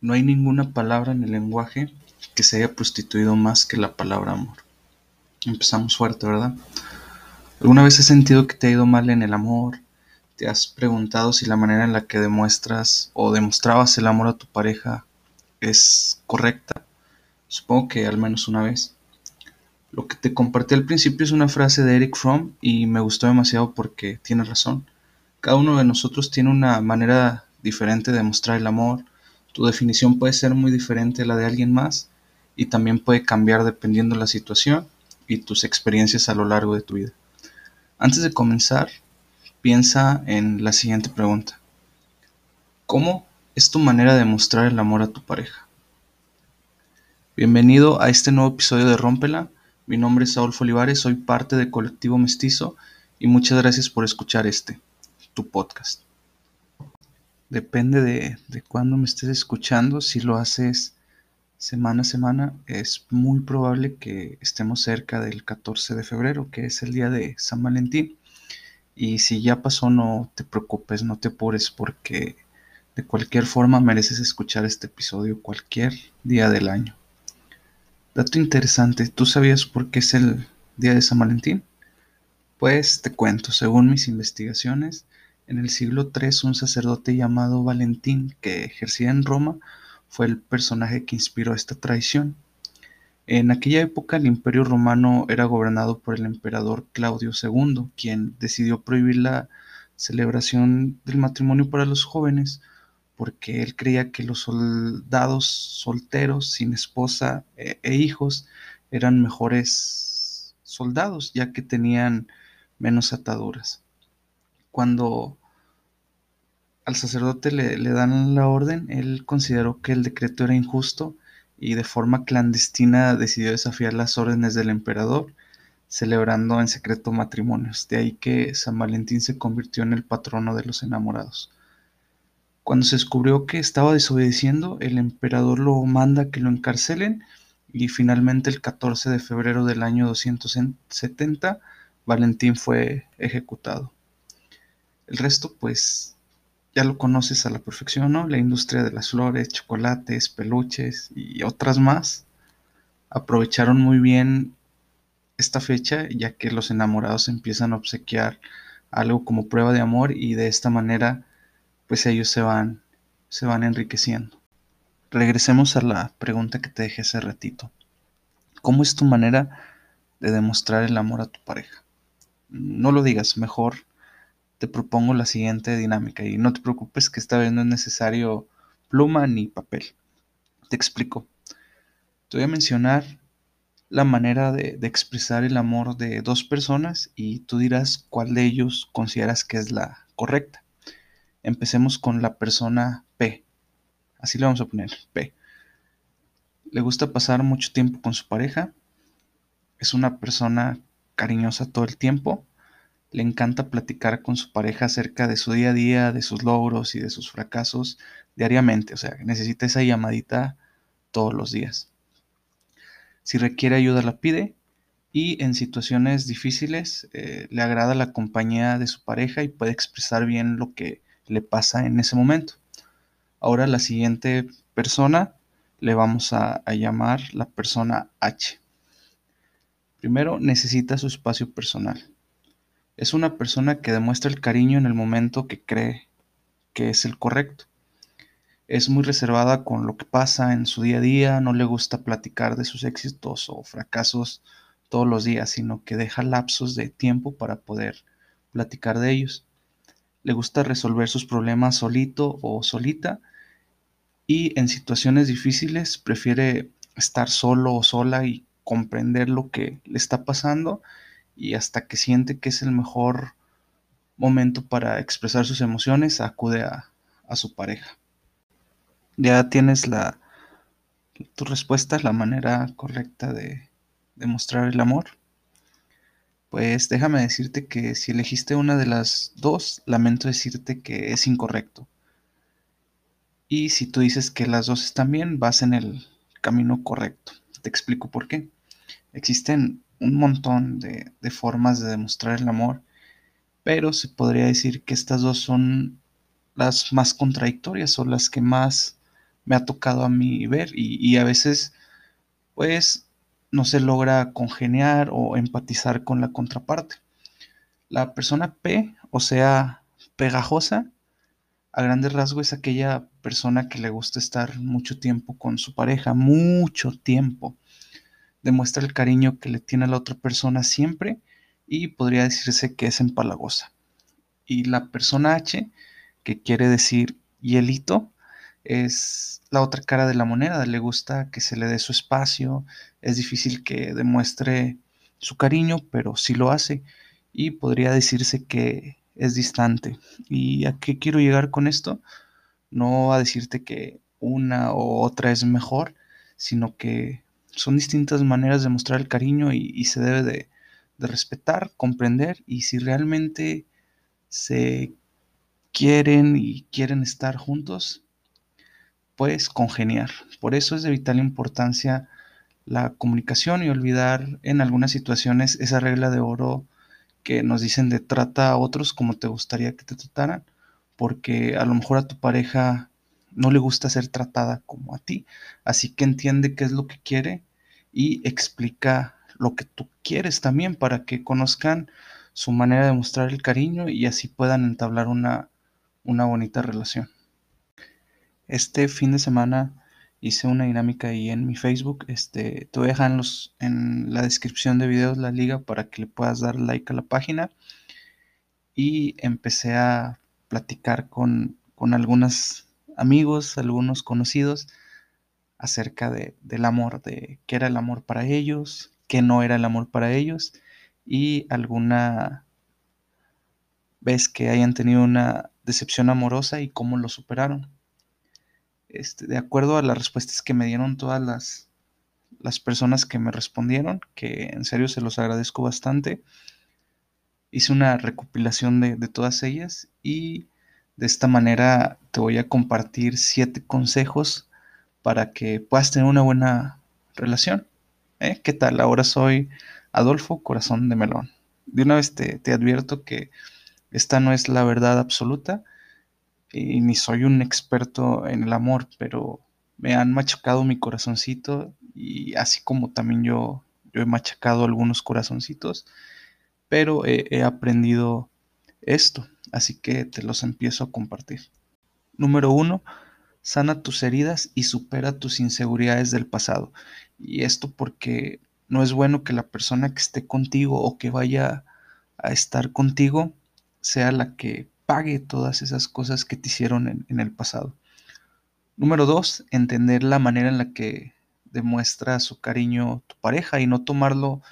No hay ninguna palabra en el lenguaje que se haya prostituido más que la palabra amor. Empezamos fuerte, ¿verdad? ¿Alguna vez has sentido que te ha ido mal en el amor? ¿Te has preguntado si la manera en la que demuestras o demostrabas el amor a tu pareja es correcta? Supongo que al menos una vez. Lo que te compartí al principio es una frase de Eric Fromm y me gustó demasiado porque tiene razón. Cada uno de nosotros tiene una manera diferente de demostrar el amor, tu definición puede ser muy diferente a la de alguien más y también puede cambiar dependiendo de la situación y tus experiencias a lo largo de tu vida. Antes de comenzar, piensa en la siguiente pregunta. ¿Cómo es tu manera de mostrar el amor a tu pareja? Bienvenido a este nuevo episodio de Rómpela. Mi nombre es Saúl Olivares, soy parte de Colectivo Mestizo y muchas gracias por escuchar este, tu podcast depende de, de cuándo me estés escuchando. Si lo haces semana a semana, es muy probable que estemos cerca del 14 de febrero, que es el día de San Valentín. Y si ya pasó, no te preocupes, no te apures, porque de cualquier forma mereces escuchar este episodio cualquier día del año. Dato interesante, ¿tú sabías por qué es el día de San Valentín? Pues te cuento, según mis investigaciones, en el siglo III, un sacerdote llamado Valentín, que ejercía en Roma, fue el personaje que inspiró esta tradición. En aquella época el imperio romano era gobernado por el emperador Claudio II, quien decidió prohibir la celebración del matrimonio para los jóvenes, porque él creía que los soldados solteros, sin esposa e, e hijos, eran mejores soldados, ya que tenían menos ataduras cuando al sacerdote le, dan la orden, él consideró que el decreto era injusto y de forma clandestina decidió desafiar las órdenes del emperador, celebrando en secreto matrimonios. De ahí que San Valentín se convirtió en el patrono de los enamorados. Cuando se descubrió que estaba desobedeciendo, el emperador lo manda que lo encarcelen y finalmente el 14 de febrero del año 270 Valentín fue ejecutado. El resto, pues, ya lo conoces a la perfección, ¿no? La industria de las flores, chocolates, peluches y otras más aprovecharon muy bien esta fecha, ya que los enamorados empiezan a obsequiar algo como prueba de amor y de esta manera, pues ellos se van, se van enriqueciendo. Regresemos a la pregunta que te dejé hace ratito. ¿Cómo es tu manera de demostrar el amor a tu pareja? No lo digas, mejor te propongo la siguiente dinámica y no te preocupes que esta vez no es necesario pluma ni papel. Te explico. Te voy a mencionar la manera de, expresar el amor de dos personas y tú dirás cuál de ellos consideras que es la correcta. Empecemos con la persona P. Así le vamos a poner P. Le gusta pasar mucho tiempo con su pareja. Es una persona cariñosa todo el tiempo le encanta platicar con su pareja acerca de su día a día, de sus logros y de sus fracasos diariamente. O sea, necesita esa llamadita todos los días. Si requiere ayuda, la pide. Y en situaciones difíciles eh, le agrada la compañía de su pareja y puede expresar bien lo que le pasa en ese momento. Ahora la siguiente persona le vamos a llamar la persona H. Primero necesita su espacio personal. Es una persona que demuestra el cariño en el momento que cree que es el correcto. Es muy reservada con lo que pasa en su día a día, no le gusta platicar de sus éxitos o fracasos todos los días, sino que deja lapsos de tiempo para poder platicar de ellos. Le gusta resolver sus problemas solito o solita y en situaciones difíciles prefiere estar solo o sola y comprender lo que le está pasando y hasta que siente que es el mejor momento para expresar sus emociones, acude a, su pareja. Ya tienes la tu respuesta, la manera correcta de demostrar el amor. Pues déjame decirte que si elegiste una de las dos, lamento decirte que es incorrecto. Y si tú dices que las dos están bien, vas en el camino correcto. Te explico por qué. Existen un montón de, formas de demostrar el amor, pero se podría decir que estas dos son las más contradictorias o las que más me ha tocado a mí ver y, y a veces pues no se logra congeniar o empatizar con la contraparte. La persona P, o sea, pegajosa, a grandes rasgos es aquella persona que le gusta estar mucho tiempo con su pareja, mucho tiempo. Demuestra el cariño que le tiene a la otra persona siempre y podría decirse que es empalagosa. Y la persona H, que quiere decir hielito, es la otra cara de la moneda. Le gusta que se le dé su espacio. Es difícil que demuestre su cariño, pero sí lo hace. Y podría decirse que es distante. ¿Y a qué quiero llegar con esto? No a decirte que una o otra es mejor, sino que son distintas maneras de mostrar el cariño y, se debe de, de respetar, comprender y si realmente se quieren y quieren estar juntos, pues congeniar. Por eso es de vital importancia la comunicación y olvidar en algunas situaciones esa regla de oro que nos dicen de trata a otros como te gustaría que te trataran, porque a lo mejor a tu pareja no le gusta ser tratada como a ti, así que entiende qué es lo que quiere y explica lo que tú quieres también para que conozcan su manera de mostrar el cariño y así puedan entablar una, una bonita relación. Este fin de semana hice una dinámica ahí en mi Facebook. Este, te voy a dejar en, los, en la descripción de videos la liga para que le puedas dar like a la página. Y empecé a platicar con, con algunos amigos, algunos conocidos acerca de, del amor, de qué era el amor para ellos, qué no era el amor para ellos y alguna vez que hayan tenido una decepción amorosa y cómo lo superaron. Este, de acuerdo a las respuestas que me dieron todas las, las personas que me respondieron, que en serio se los agradezco bastante, hice una recopilación de, todas ellas y de esta manera te voy a compartir siete consejos para que puedas tener una buena relación. ¿Eh? ¿Qué tal? Ahora soy Adolfo Corazón de Melón. De una vez te, advierto que esta no es la verdad absoluta y ni soy un experto en el amor, pero me han machacado mi corazoncito y así como también yo, yo he machacado algunos corazoncitos, pero he, aprendido esto, así que te los empiezo a compartir. Número uno, sana tus heridas y supera tus inseguridades del pasado. Y esto porque no es bueno que la persona que esté contigo o que vaya a estar contigo sea la que pague todas esas cosas que te hicieron en, el pasado. Número dos, entender la manera en la que demuestra su cariño tu pareja y no tomarlo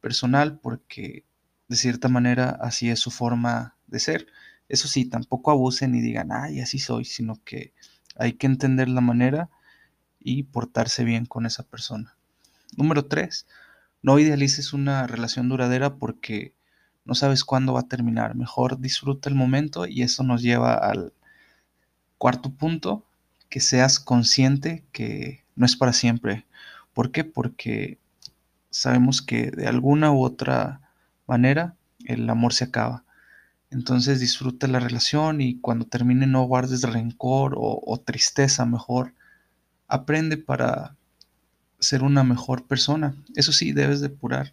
personal porque de cierta manera así es su forma de ser. Eso sí, tampoco abusen y digan, ay, así soy, sino que hay que entender la manera y portarse bien con esa persona. Número tres, no idealices una relación duradera porque no sabes cuándo va a terminar. Mejor disfruta el momento y eso nos lleva al cuarto punto, que seas consciente que no es para siempre. ¿Por qué? Porque sabemos que de alguna u otra manera el amor se acaba. Entonces disfruta la relación y cuando termine no guardes rencor o, tristeza, mejor aprende para ser una mejor persona. Eso sí, debes depurar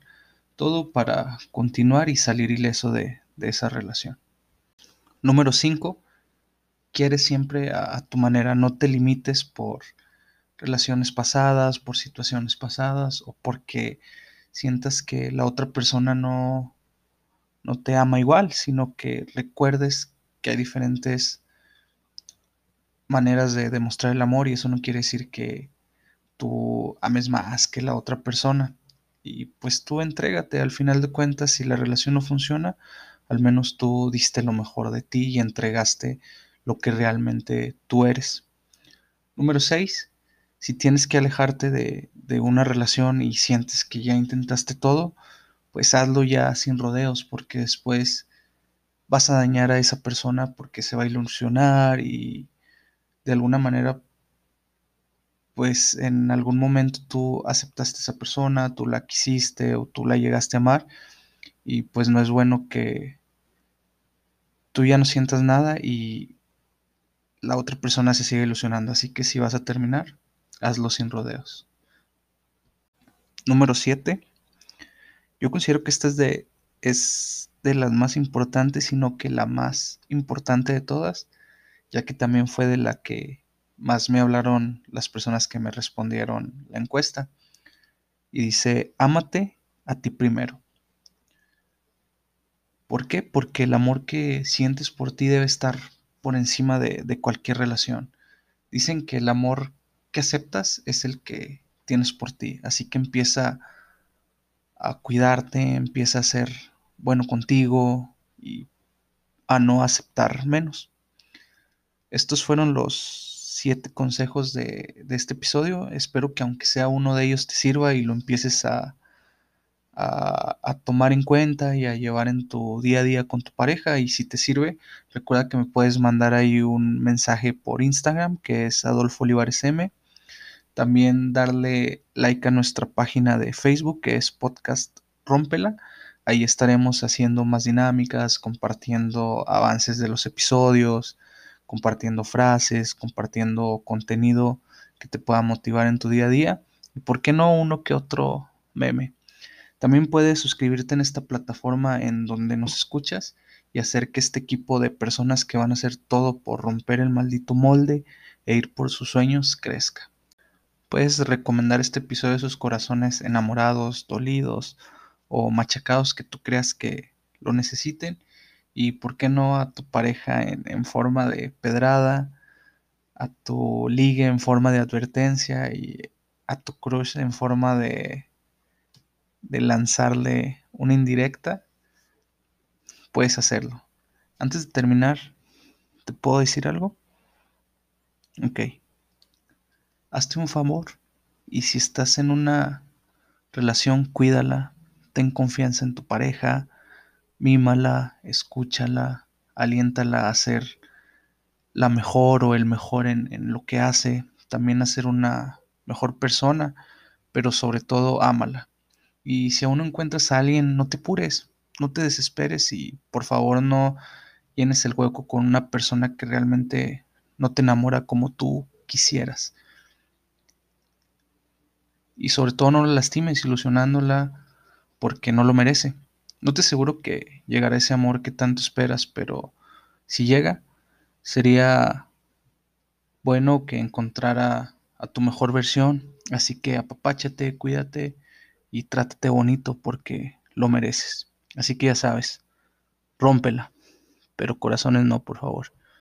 todo para continuar y salir ileso de, esa relación. Número 5. Quieres siempre a, tu manera, no te limites por relaciones pasadas, por situaciones pasadas o porque sientas que la otra persona no, no te ama igual, sino que recuerdes que hay diferentes maneras de demostrar el amor y eso no quiere decir que tú ames más que la otra persona y pues tú entrégate, al final de cuentas, si la relación no funciona, al menos tú diste lo mejor de ti y entregaste lo que realmente tú eres. Número 6. Si tienes que alejarte de, de, una relación y sientes que ya intentaste todo, pues hazlo ya sin rodeos, porque después vas a dañar a esa persona porque se va a ilusionar y de alguna manera pues en algún momento tú aceptaste a esa persona, tú la quisiste o tú la llegaste a amar y pues no es bueno que tú ya no sientas nada y la otra persona se sigue ilusionando. Así que si vas a terminar, hazlo sin rodeos. Número 7. Yo considero que esta es de, es de las más importantes, sino que la más importante de todas, ya que también fue de la que más me hablaron las personas que me respondieron la encuesta. Y dice, ámate a ti primero. ¿Por qué? Porque el amor que sientes por ti debe estar por encima de, de cualquier relación. Dicen que el amor que aceptas es el que tienes por ti. Así que empieza a cuidarte, empieza a ser bueno contigo y a no aceptar menos. Estos fueron los siete consejos de, de, este episodio. Espero que aunque sea uno de ellos te sirva y lo empieces a, a, a, tomar en cuenta y a llevar en tu día a día con tu pareja. Y si te sirve, recuerda que me puedes mandar ahí un mensaje por Instagram que es Adolfo Olivares M. También darle like a nuestra página de Facebook que es Podcast Rómpela. Ahí estaremos haciendo más dinámicas, compartiendo avances de los episodios, compartiendo frases, compartiendo contenido que te pueda motivar en tu día a día. Y por qué no uno que otro meme. También puedes suscribirte en esta plataforma en donde nos escuchas y hacer que este equipo de personas que van a hacer todo por romper el maldito molde e ir por sus sueños crezca. Puedes recomendar este episodio a esos corazones enamorados, dolidos o machacados que tú creas que lo necesiten y por qué no a tu pareja en, forma de pedrada, a tu liga en forma de advertencia y a tu crush en forma de de lanzarle una indirecta, puedes hacerlo. Antes de terminar, ¿te puedo decir algo? Ok. Hazte un favor y si estás en una relación, cuídala, ten confianza en tu pareja, mímala, escúchala, aliéntala a ser la mejor o el mejor en, en lo que hace, también a ser una mejor persona, pero sobre todo ámala. Y si aún no encuentras a alguien, no te pures, no te desesperes y por favor no llenes el hueco con una persona que realmente no te enamora como tú quisieras. Y sobre todo no la lastimes ilusionándola porque no lo merece. No te aseguro que llegará ese amor que tanto esperas, pero si llega, sería bueno que encontrara a tu mejor versión. Así que apapáchate, cuídate y trátate bonito porque lo mereces. Así que ya sabes, rómpela, pero corazones no, por favor.